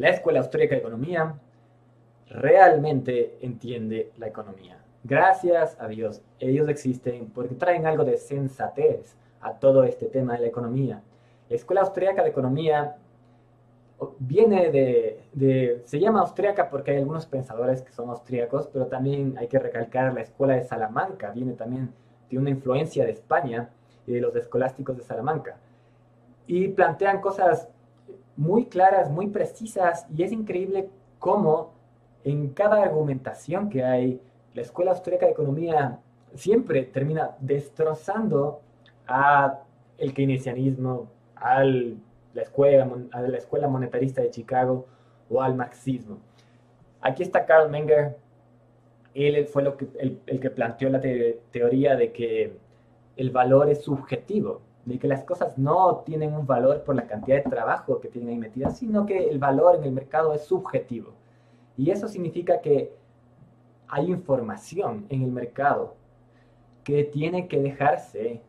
La Escuela Austríaca de Economía realmente entiende la economía. Gracias a Dios, ellos existen porque traen algo de sensatez a todo este tema de la economía. La Escuela Austríaca de Economía viene de, se llama austríaca porque hay algunos pensadores que son austríacos, pero también hay que recalcar la Escuela de Salamanca, viene también de una influencia de España y de los escolásticos de Salamanca. Y plantean cosas muy claras, muy precisas, y es increíble cómo en cada argumentación que hay, la Escuela Austríaca de Economía siempre termina destrozando a el keynesianismo, a la escuela, a la escuela monetarista de Chicago o al marxismo. Aquí está Karl Menger, él fue lo que, el, que planteó la teoría de que el valor es subjetivo de que las cosas no tienen un valor por la cantidad de trabajo que tienen ahí metidas, sino que el valor en el mercado es subjetivo. Y eso significa que hay información en el mercado que tiene que dejarse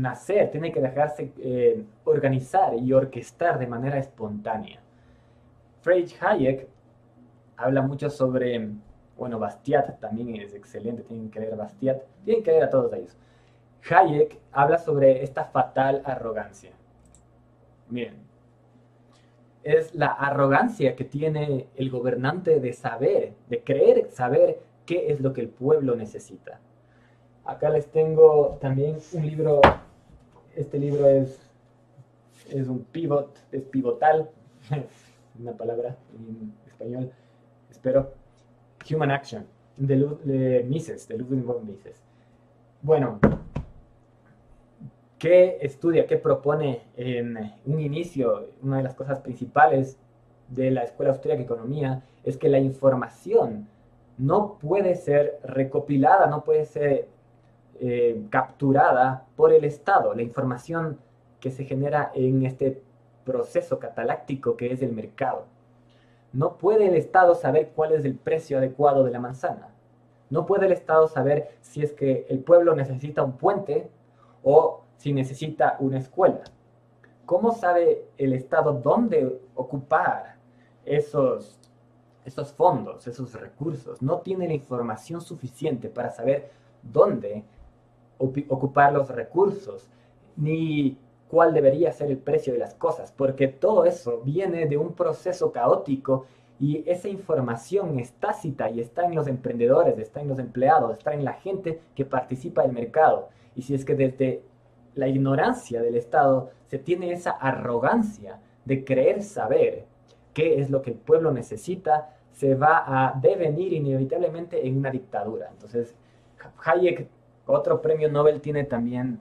nacer, tiene que dejarse eh, organizar y orquestar de manera espontánea. Friedrich Hayek habla mucho sobre, bueno, Bastiat también es excelente, tienen que leer Bastiat, tienen que leer a todos ellos. Hayek habla sobre esta fatal arrogancia. Miren, es la arrogancia que tiene el gobernante de saber, de creer saber qué es lo que el pueblo necesita. Acá les tengo también un libro, este libro es, es un pivot, es pivotal, una palabra en español, espero, Human Action, de, Mises, de Ludwig von Mises. Bueno, ¿Qué estudia, qué propone en un inicio? Una de las cosas principales de la Escuela Austríaca de Economía es que la información no puede ser recopilada, no puede ser eh, capturada por el Estado. La información que se genera en este proceso cataláctico que es el mercado. No puede el Estado saber cuál es el precio adecuado de la manzana. No puede el Estado saber si es que el pueblo necesita un puente o si necesita una escuela? ¿Cómo sabe el Estado dónde ocupar esos, esos fondos, esos recursos? No tiene la información suficiente para saber dónde ocupar los recursos, ni cuál debería ser el precio de las cosas, porque todo eso viene de un proceso caótico y esa información es tácita y está en los emprendedores, está en los empleados, está en la gente que participa del mercado. Y si es que desde la ignorancia del Estado, se tiene esa arrogancia de creer saber qué es lo que el pueblo necesita, se va a devenir inevitablemente en una dictadura. Entonces, Hayek, otro premio Nobel, tiene también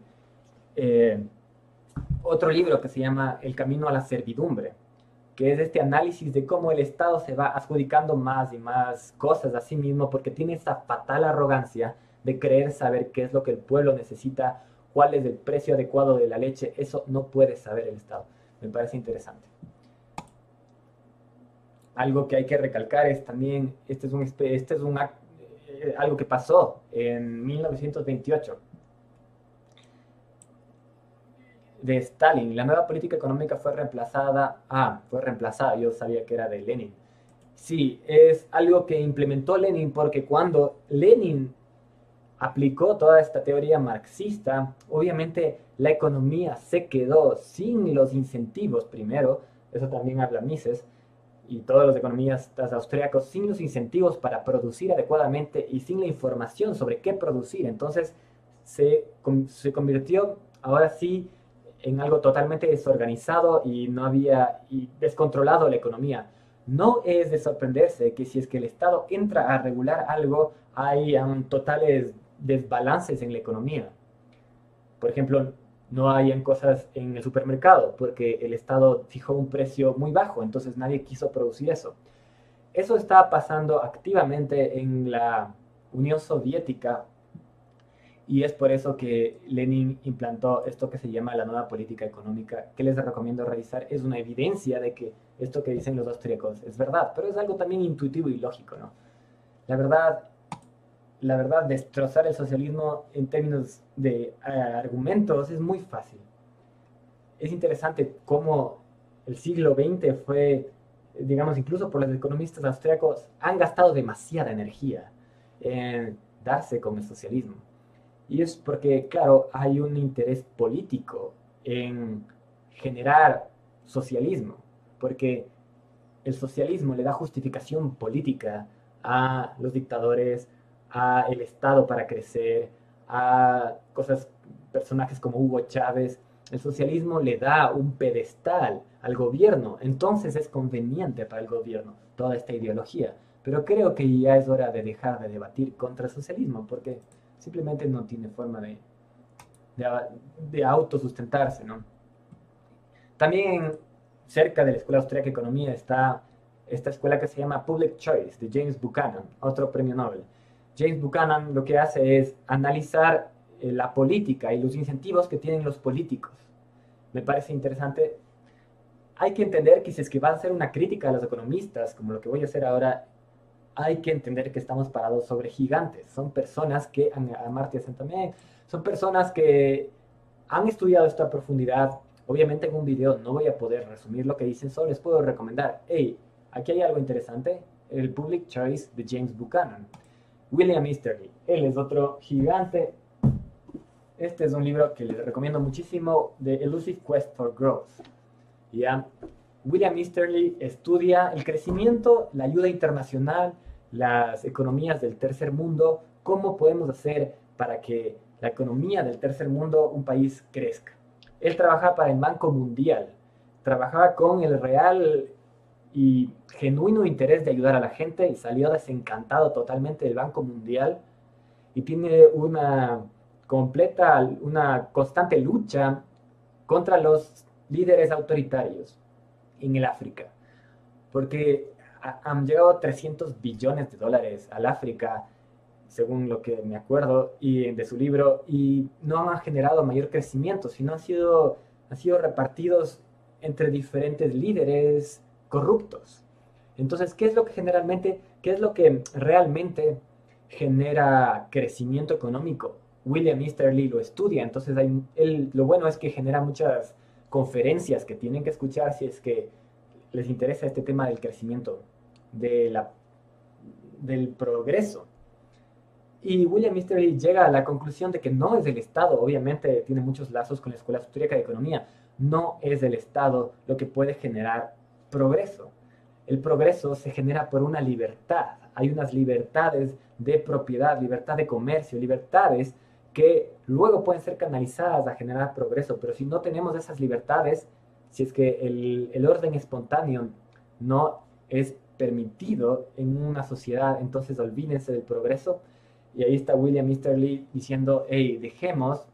eh, otro libro que se llama El camino a la servidumbre, que es este análisis de cómo el Estado se va adjudicando más y más cosas a sí mismo porque tiene esa fatal arrogancia de creer saber qué es lo que el pueblo necesita cuál es el precio adecuado de la leche, eso no puede saber el Estado. Me parece interesante. Algo que hay que recalcar es también, este es, un, este es un, eh, algo que pasó en 1928 de Stalin. La nueva política económica fue reemplazada, ah, fue reemplazada, yo sabía que era de Lenin. Sí, es algo que implementó Lenin porque cuando Lenin aplicó toda esta teoría marxista, obviamente la economía se quedó sin los incentivos primero, eso también habla Mises, y todos los economistas austriacos, sin los incentivos para producir adecuadamente y sin la información sobre qué producir. Entonces se, se convirtió ahora sí en algo totalmente desorganizado y no había y descontrolado la economía. No es de sorprenderse que si es que el Estado entra a regular algo, hay un, totales desbalances en la economía. Por ejemplo, no hay cosas en el supermercado porque el Estado fijó un precio muy bajo, entonces nadie quiso producir eso. Eso está pasando activamente en la Unión Soviética y es por eso que Lenin implantó esto que se llama la nueva política económica, que les recomiendo revisar. Es una evidencia de que esto que dicen los austríacos es verdad, pero es algo también intuitivo y lógico, ¿no? La verdad, la verdad, destrozar el socialismo en términos de eh, argumentos es muy fácil. Es interesante cómo el siglo XX fue, digamos, incluso por los economistas austríacos, han gastado demasiada energía en darse con el socialismo. Y es porque, claro, hay un interés político en generar socialismo, porque el socialismo le da justificación política a los dictadores, a el Estado para crecer, a cosas, personajes como Hugo Chávez. El socialismo le da un pedestal al gobierno, entonces es conveniente para el gobierno toda esta ideología. Pero creo que ya es hora de dejar de debatir contra el socialismo, porque simplemente no tiene forma de, de, autosustentarse, ¿no? También cerca de la Escuela Austríaca de Economía está esta escuela que se llama Public Choice, de James Buchanan, otro premio Nobel. James Buchanan lo que hace es analizar eh, la política y los incentivos que tienen los políticos. Me parece interesante. Hay que entender que si es que va a hacer una crítica a los economistas, como lo que voy a hacer ahora, hay que entender que estamos parados sobre gigantes. Son personas que, a Marty también, son personas que han estudiado esta profundidad. Obviamente en un video no voy a poder resumir lo que dicen, solo les puedo recomendar, hey, aquí hay algo interesante, el Public Choice de James Buchanan. William Easterly, él es otro gigante. Este es un libro que les recomiendo muchísimo, The Elusive Quest for Growth. William Easterly estudia el crecimiento, la ayuda internacional, las economías del tercer mundo, cómo podemos hacer para que la economía del tercer mundo, un país, crezca. Él trabaja para el Banco Mundial, trabajaba con el real y genuino interés de ayudar a la gente y salió desencantado totalmente del Banco Mundial y tiene una completa, una constante lucha contra los líderes autoritarios en el África. Porque han llegado 300 billones de dólares al África, según lo que me acuerdo, y de su libro, y no han generado mayor crecimiento, sino han sido, han sido repartidos entre diferentes líderes corruptos. Entonces, ¿qué es lo que generalmente, qué es lo que realmente genera crecimiento económico? William Easterly lo estudia, entonces hay, lo bueno es que genera muchas conferencias que tienen que escuchar si es que les interesa este tema del crecimiento del progreso. Y William Mystery llega a la conclusión de que no es el Estado, obviamente tiene muchos lazos con la Escuela Austríaca de Economía, no es el Estado lo que puede generar progreso. El progreso se genera por una libertad. Hay unas libertades de propiedad, libertad de comercio, libertades que luego pueden ser canalizadas a generar progreso. Pero si no tenemos esas libertades, si es que el, el orden espontáneo no es permitido en una sociedad, entonces olvídense del progreso. Y ahí está William Easterly diciendo, hey, dejemos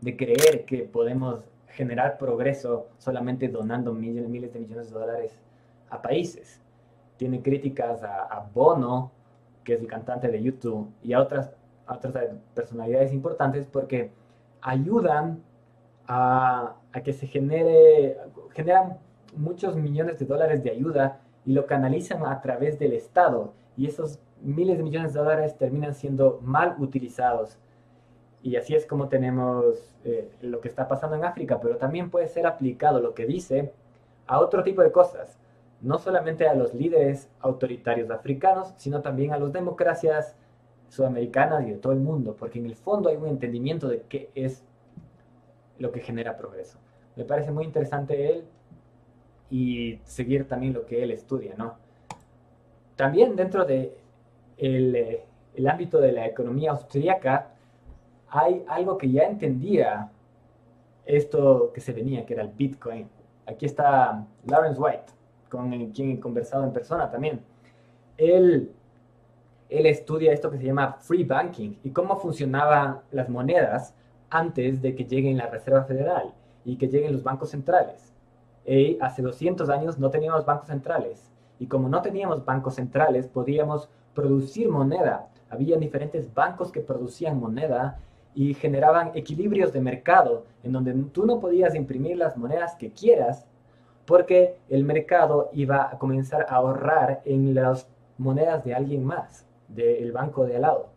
de creer que podemos generar progreso solamente donando miles, miles de millones de dólares a países. Tiene críticas a, Bono, que es el cantante de YouTube, y a otras, otras personalidades importantes porque ayudan a, a que se genere, generan muchos millones de dólares de ayuda y lo canalizan a través del Estado y esos miles de millones de dólares terminan siendo mal utilizados. Y así es como tenemos eh, lo que está pasando en África, pero también puede ser aplicado lo que dice a otro tipo de cosas, no solamente a los líderes autoritarios africanos, sino también a las democracias sudamericanas y de todo el mundo, porque en el fondo hay un entendimiento de qué es lo que genera progreso. Me parece muy interesante él y seguir también lo que él estudia, ¿no? También dentro de el, eh, ámbito de la economía austríaca hay algo que ya entendía esto que se venía, que era el Bitcoin. Aquí está Lawrence White, con quien he conversado en persona también. Él, estudia esto que se llama free banking y cómo funcionaban las monedas antes de que lleguen la Reserva Federal y que lleguen los bancos centrales hace 200 años no teníamos bancos centrales. Y como no teníamos bancos centrales, podíamos producir moneda. Había diferentes bancos que producían moneda y generaban equilibrios de mercado en donde tú no podías imprimir las monedas que quieras porque el mercado iba a comenzar a ahorrar en las monedas de alguien más, del banco de al lado.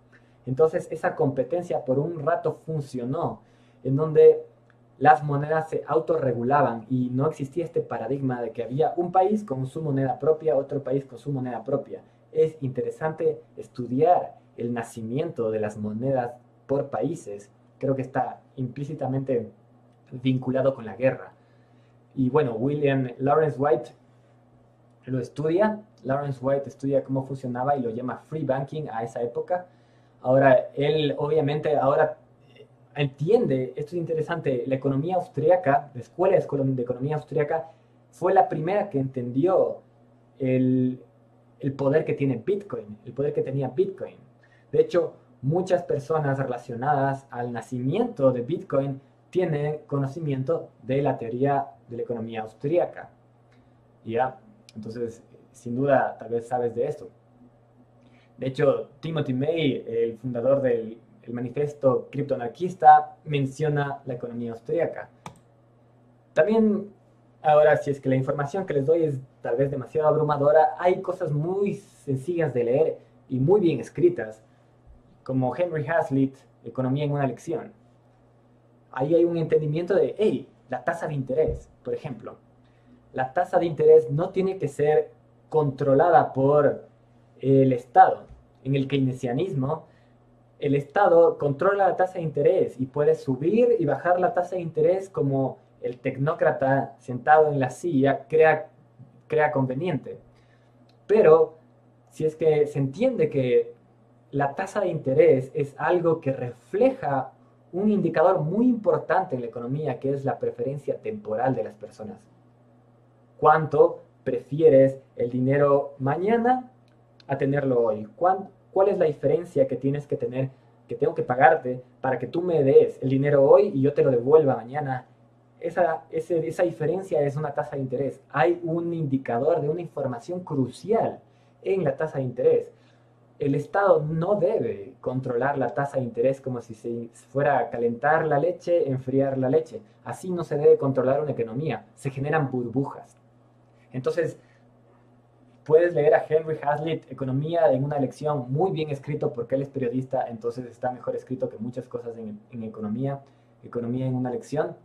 Entonces esa competencia por un rato funcionó, en donde las monedas se autorregulaban y no existía este paradigma de que había un país con su moneda propia, otro país con su moneda propia. Es interesante estudiar el nacimiento de las monedas por países. Creo que está implícitamente vinculado con la guerra. Y bueno, William Lawrence White lo estudia. Lawrence White estudia cómo funcionaba y lo llama free banking a esa época. Ahora, él obviamente ahora eh, entiende, esto es interesante, la economía austríaca, la escuela de economía austríaca, fue la primera que entendió el, el poder que tiene Bitcoin, el poder que tenía Bitcoin. De hecho, muchas personas relacionadas al nacimiento de Bitcoin tienen conocimiento de la teoría de la economía austríaca. ¿Ya? Entonces, sin duda, tal vez sabes de esto. De hecho, Timothy May, el fundador del manifiesto criptoanarquista, menciona la economía austríaca. También, ahora, si es que la información que les doy es tal vez demasiado abrumadora, hay cosas muy sencillas de leer y muy bien escritas, como Henry Hazlitt, Economía en una lección. Ahí hay un entendimiento de, hey, la tasa de interés, por ejemplo. La tasa de interés no tiene que ser controlada por el Estado. En el keynesianismo, el Estado controla la tasa de interés y puede subir y bajar la tasa de interés como el tecnócrata sentado en la silla crea, crea conveniente. Pero si es que se entiende que la tasa de interés es algo que refleja un indicador muy importante en la economía, que es la preferencia temporal de las personas. ¿Cuánto prefieres el dinero mañana a tenerlo hoy? ¿Cuál es la diferencia que tienes que tener, que tengo que pagarte para que tú me des el dinero hoy y yo te lo devuelva mañana? Esa, esa diferencia es una tasa de interés. Hay un indicador de una información crucial en la tasa de interés el Estado no debe controlar la tasa de interés como si se fuera a calentar la leche, enfriar la leche. Así no se debe controlar una economía. Se generan burbujas. Entonces, puedes leer a Henry Hazlitt, Economía, en una lección muy bien escrito porque él es periodista, entonces está mejor escrito que muchas cosas en, economía. Economía en una lección.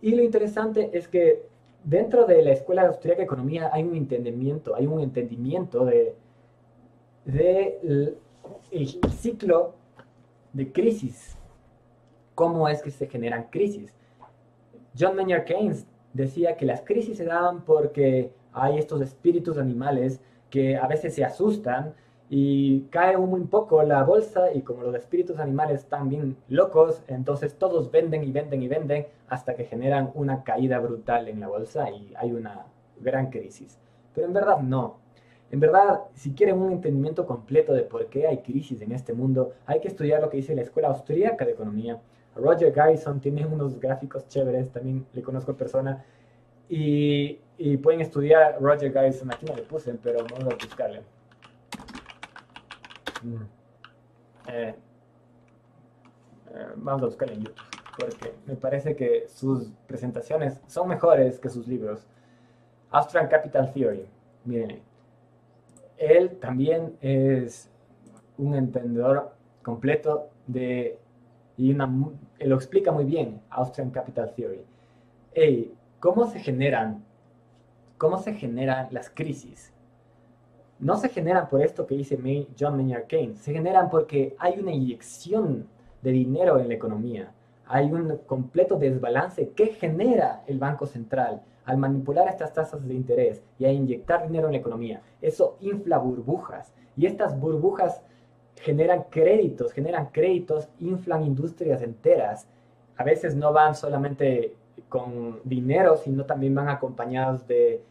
Y lo interesante es que dentro de la Escuela Austríaca de Economía hay un entendimiento, hay un entendimiento de del ciclo de crisis. ¿Cómo es que se generan crisis? John Maynard Keynes decía que las crisis se daban porque hay estos espíritus animales que a veces se asustan y cae muy poco la bolsa y como los espíritus animales están bien locos, entonces todos venden y venden y venden hasta que generan una caída brutal en la bolsa y hay una gran crisis. Pero en verdad no. En verdad, si quieren un entendimiento completo de por qué hay crisis en este mundo, hay que estudiar lo que dice la Escuela Austríaca de Economía. Roger Garrison tiene unos gráficos chéveres, también le conozco en persona. Y, pueden estudiar Roger Garrison, aquí no le puse, pero vamos a buscarle. Mm. Eh, eh, vamos a buscarle en YouTube, porque me parece que sus presentaciones son mejores que sus libros. Austrian Capital Theory, miren él también es un entendedor completo de, y lo explica muy bien, Austrian Capital Theory. Hey, ¿cómo se generan, cómo se generan las crisis? No se generan por esto que dice John Maynard Keynes, se generan porque hay una inyección de dinero en la economía, hay un completo desbalance que genera el Banco Central al manipular estas tasas de interés y a inyectar dinero en la economía, eso infla burbujas. Y estas burbujas generan créditos, generan créditos, inflan industrias enteras. A veces no van solamente con dinero, sino también van acompañados de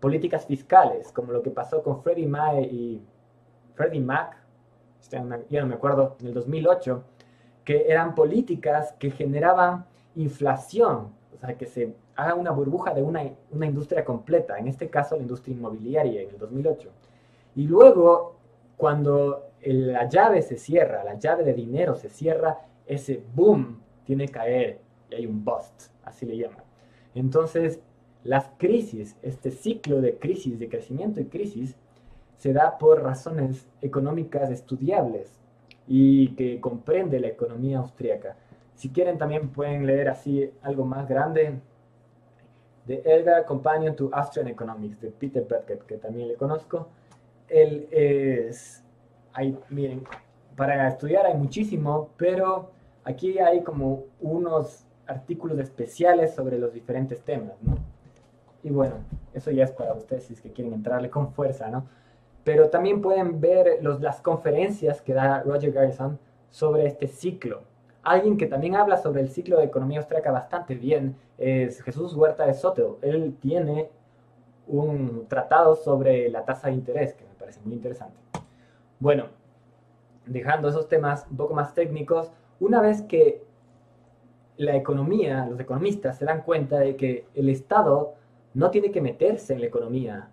políticas fiscales, como lo que pasó con Freddie Mae y Freddie Mac, este, ya no me acuerdo, en el 2008, que eran políticas que generaban inflación, o sea, que se haga una burbuja de una, una industria completa, en este caso la industria inmobiliaria en el 2008. Y luego, cuando la llave se cierra, la llave de dinero se cierra, ese boom tiene que caer y hay un bust, así le llaman. Entonces, Las crisis, este ciclo de crisis, de crecimiento y crisis, se da por razones económicas estudiables y que comprende la economía austríaca. Si quieren también pueden leer así algo más grande de Edgar Companion to Austrian Economics de Peter Berket, que también le conozco. Él es, hay, miren, para estudiar hay muchísimo, pero aquí hay como unos artículos especiales sobre los diferentes temas, ¿no? Y bueno, eso ya es para ustedes si es que quieren entrarle con fuerza, ¿no? Pero también pueden ver los, las conferencias que da Roger Garrison sobre este ciclo. Alguien que también habla sobre el ciclo de economía austríaca bastante bien es Jesús Huerta de Soto. Él tiene un tratado sobre la tasa de interés que me parece muy interesante. Bueno, dejando esos temas un poco más técnicos, una vez que la economía, los economistas se dan cuenta de que el Estado no tiene que meterse en la economía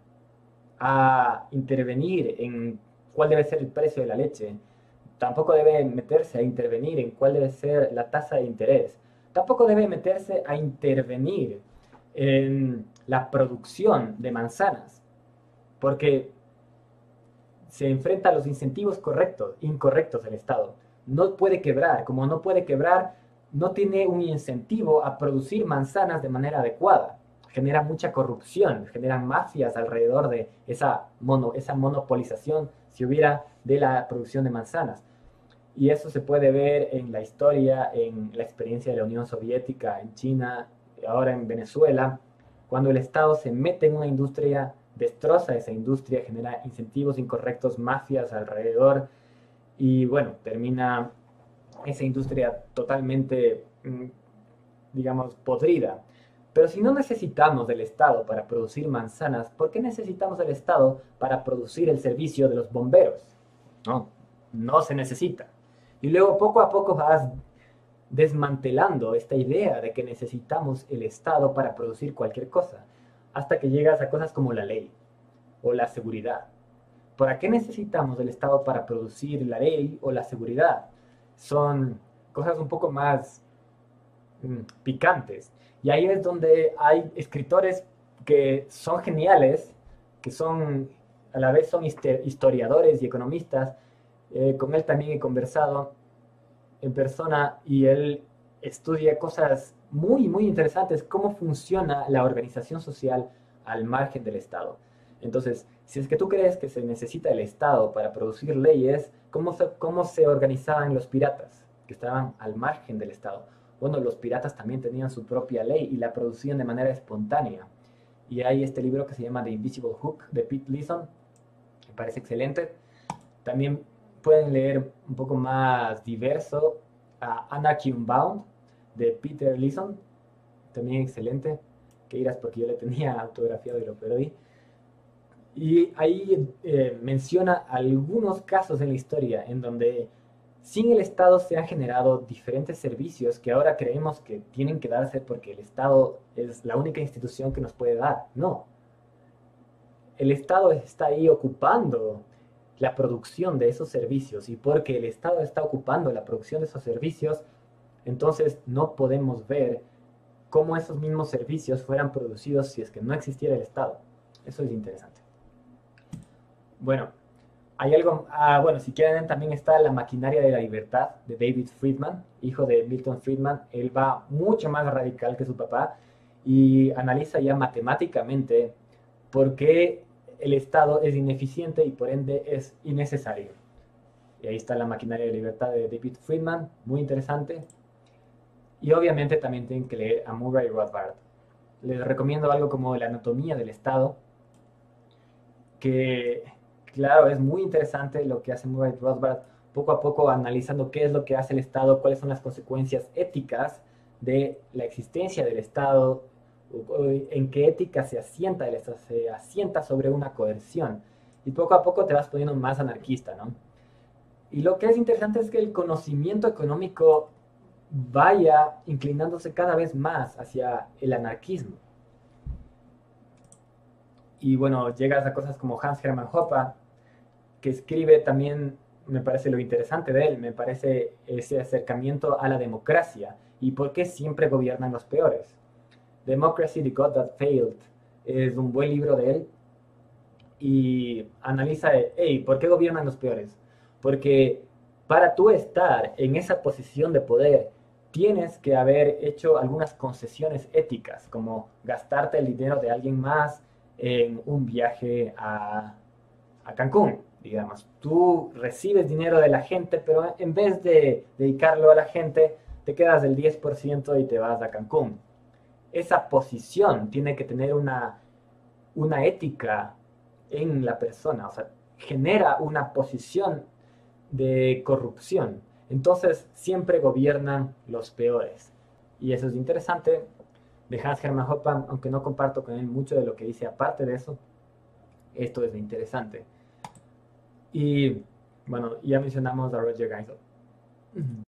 a intervenir en cuál debe ser el precio de la leche, tampoco debe meterse a intervenir en cuál debe ser la tasa de interés, tampoco debe meterse a intervenir en la producción de manzanas, porque se enfrenta a los incentivos correctos, incorrectos del Estado. No puede quebrar, como no puede quebrar, no tiene un incentivo a producir manzanas de manera adecuada. Genera mucha corrupción, generan mafias alrededor de esa, mono, esa monopolización, si hubiera, de la producción de manzanas. Y eso se puede ver en la historia, en la experiencia de la Unión Soviética, en China, ahora en Venezuela, cuando el Estado se mete en una industria destroza esa industria, genera incentivos incorrectos, mafias alrededor y bueno, termina esa industria totalmente, mm, digamos, podrida. Pero si no necesitamos del Estado para producir manzanas, ¿por qué necesitamos del Estado para producir el servicio de los bomberos? No, no se necesita. Y luego poco a poco vas desmantelando esta idea de que necesitamos el Estado para producir cualquier cosa hasta que llegas a cosas como la ley o la seguridad. ¿Para qué necesitamos del Estado para producir la ley o la seguridad? Son cosas un poco más mm, picantes. Y ahí es donde hay escritores que son geniales, que son a la vez son historiadores y economistas. Eh, con él también he conversado en persona y él estudia cosas muy, muy interesantes, cómo funciona la organización social al margen del Estado. Entonces, si es que tú crees que se necesita el Estado para producir leyes, ¿cómo se, cómo se organizaban los piratas que estaban al margen del Estado? Bueno, los piratas también tenían su propia ley y la producían de manera espontánea. Y hay este libro que se llama The Invisible Hook de Pete Leeson, parece excelente. También pueden leer un poco más diverso a Anarchy Unbound, de Peter Leeson, también excelente, que irás porque yo le tenía autografiado y lo perdí. Y ahí eh, menciona algunos casos en la historia en donde sin el Estado se han generado diferentes servicios que ahora creemos que tienen que darse porque el Estado es la única institución que nos puede dar. No. El Estado está ahí ocupando la producción de esos servicios y porque el Estado está ocupando la producción de esos servicios, entonces no podemos ver cómo esos mismos servicios fueran producidos si es que no existiera el Estado. Eso es interesante. Bueno, hay algo, ah, bueno, si quieren también está La maquinaria de la libertad de David Friedman, hijo de Milton Friedman. Él va mucho más radical que su papá y analiza ya matemáticamente por qué el Estado es ineficiente y por ende es innecesario. Y ahí está La maquinaria de libertad de David Friedman, muy interesante. Y obviamente también tienen que leer a Murray Rothbard. Les recomiendo algo como La anatomía del Estado, que claro, es muy interesante lo que hace Murray Rothbard, poco a poco analizando qué es lo que hace el Estado, cuáles son las consecuencias éticas de la existencia del Estado, en qué ética se asienta se asienta sobre una coerción. Y poco a poco te vas poniendo más anarquista, ¿no? Y lo que es interesante es que el conocimiento económico vaya inclinándose cada vez más hacia el anarquismo. Y bueno, llegas a cosas como Hans Hermann Hoppe, que escribe también, me parece lo interesante de él, me parece ese acercamiento a la democracia y por qué siempre gobiernan los peores. Democracy, The God That Failed, es un buen libro de él y analiza, hey, ¿por qué gobiernan los peores? Porque para tú estar en esa posición de poder, tienes que haber hecho algunas concesiones éticas, como gastarte el dinero de alguien más en un viaje a, a Cancún, digamos. Tú recibes dinero de la gente, pero en vez de dedicarlo a la gente, te quedas del 10% y te vas a Cancún. Esa posición tiene que tener una, una ética en la persona, o sea, genera una posición de corrupción. Entonces siempre gobiernan los peores. Y eso es interesante de Hans Hermann Hoppe, aunque no comparto con él mucho de lo que dice aparte de eso, esto es interesante. Y bueno, ya mencionamos a Roger Geisel.